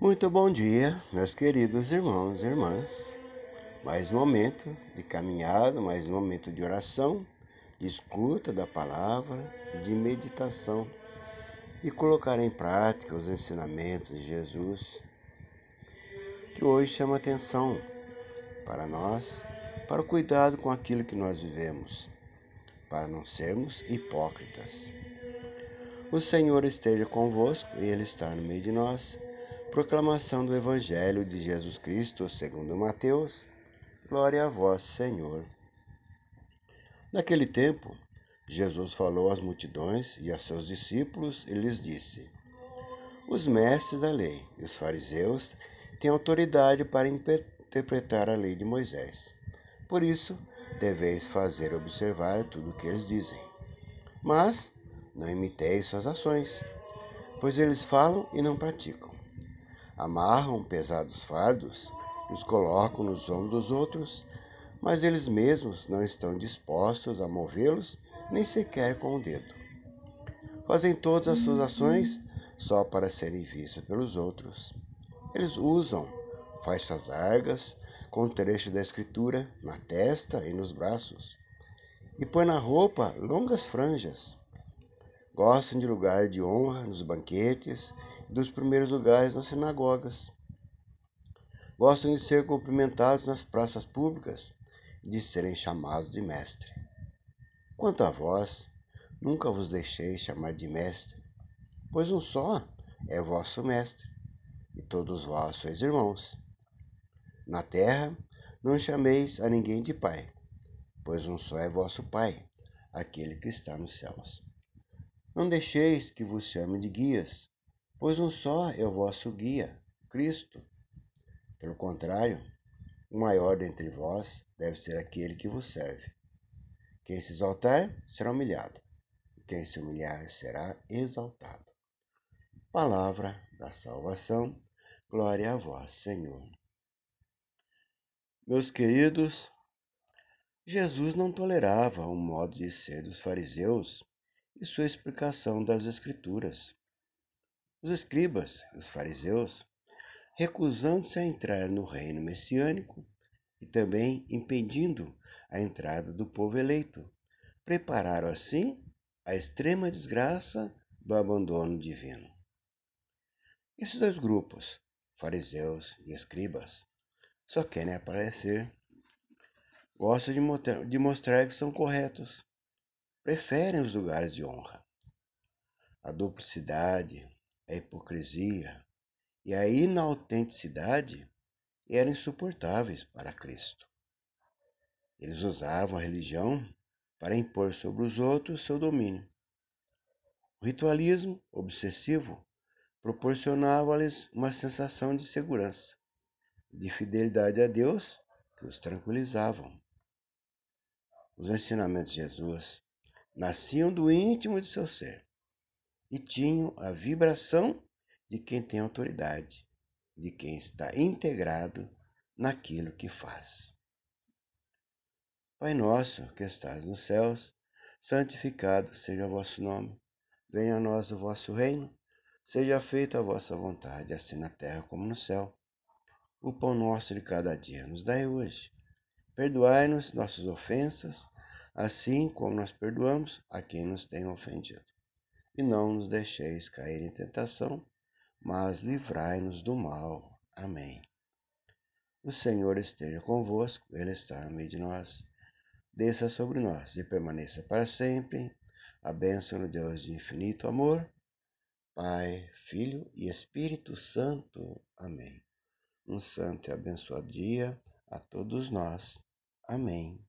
Muito bom dia, meus queridos irmãos e irmãs. Mais um momento de caminhada, mais um momento de oração, de escuta da palavra, de meditação e colocar em prática os ensinamentos de Jesus, que hoje chama atenção para nós, para o cuidado com aquilo que nós vivemos, para não sermos hipócritas. O Senhor esteja convosco e Ele está no meio de nós. Proclamação do Evangelho de Jesus Cristo segundo Mateus. Glória a vós, Senhor. Naquele tempo, Jesus falou às multidões e a seus discípulos e lhes disse: Os mestres da lei e os fariseus têm autoridade para interpretar a lei de Moisés. Por isso, deveis fazer observar tudo o que eles dizem. Mas não imiteis suas ações, pois eles falam e não praticam amarram pesados fardos e os colocam nos ombros dos outros, mas eles mesmos não estão dispostos a movê-los nem sequer com o dedo. Fazem todas as suas ações só para serem vistos pelos outros. Eles usam faixas largas com trecho da escritura na testa e nos braços, e põem na roupa longas franjas. Gostam de lugar de honra nos banquetes dos primeiros lugares nas sinagogas. Gostam de ser cumprimentados nas praças públicas de serem chamados de mestre. Quanto a vós, nunca vos deixei chamar de mestre, pois um só é vosso mestre, e todos vós sois irmãos. Na terra não chameis a ninguém de pai, pois um só é vosso pai, aquele que está nos céus. Não deixeis que vos chame de guias, pois um só é o vosso guia, Cristo. Pelo contrário, o maior dentre vós deve ser aquele que vos serve. Quem se exaltar será humilhado, e quem se humilhar será exaltado. Palavra da salvação, glória a vós, Senhor. Meus queridos, Jesus não tolerava o modo de ser dos fariseus e sua explicação das Escrituras. Os escribas, os fariseus, recusando-se a entrar no reino messiânico e também impedindo a entrada do povo eleito, prepararam assim a extrema desgraça do abandono divino. Esses dois grupos, fariseus e escribas, só querem aparecer, gostam de mostrar que são corretos, preferem os lugares de honra. A duplicidade, a hipocrisia e a inautenticidade eram insuportáveis para Cristo. Eles usavam a religião para impor sobre os outros seu domínio. O ritualismo obsessivo proporcionava-lhes uma sensação de segurança, de fidelidade a Deus que os tranquilizavam. Os ensinamentos de Jesus nasciam do íntimo de seu ser e tinham a vibração de quem tem autoridade, de quem está integrado naquilo que faz. Pai nosso que estás nos céus, santificado seja o vosso nome. Venha a nós o vosso reino. Seja feita a vossa vontade, assim na terra como no céu. O pão nosso de cada dia nos dai hoje. Perdoai-nos nossas ofensas, assim como nós perdoamos a quem nos tem ofendido e não nos deixeis cair em tentação, mas livrai-nos do mal. Amém. O Senhor esteja convosco, Ele está no meio de nós. Desça sobre nós e permaneça para sempre. A bênção de Deus de infinito amor, Pai, Filho e Espírito Santo. Amém. Um santo e abençoado dia a todos nós. Amém.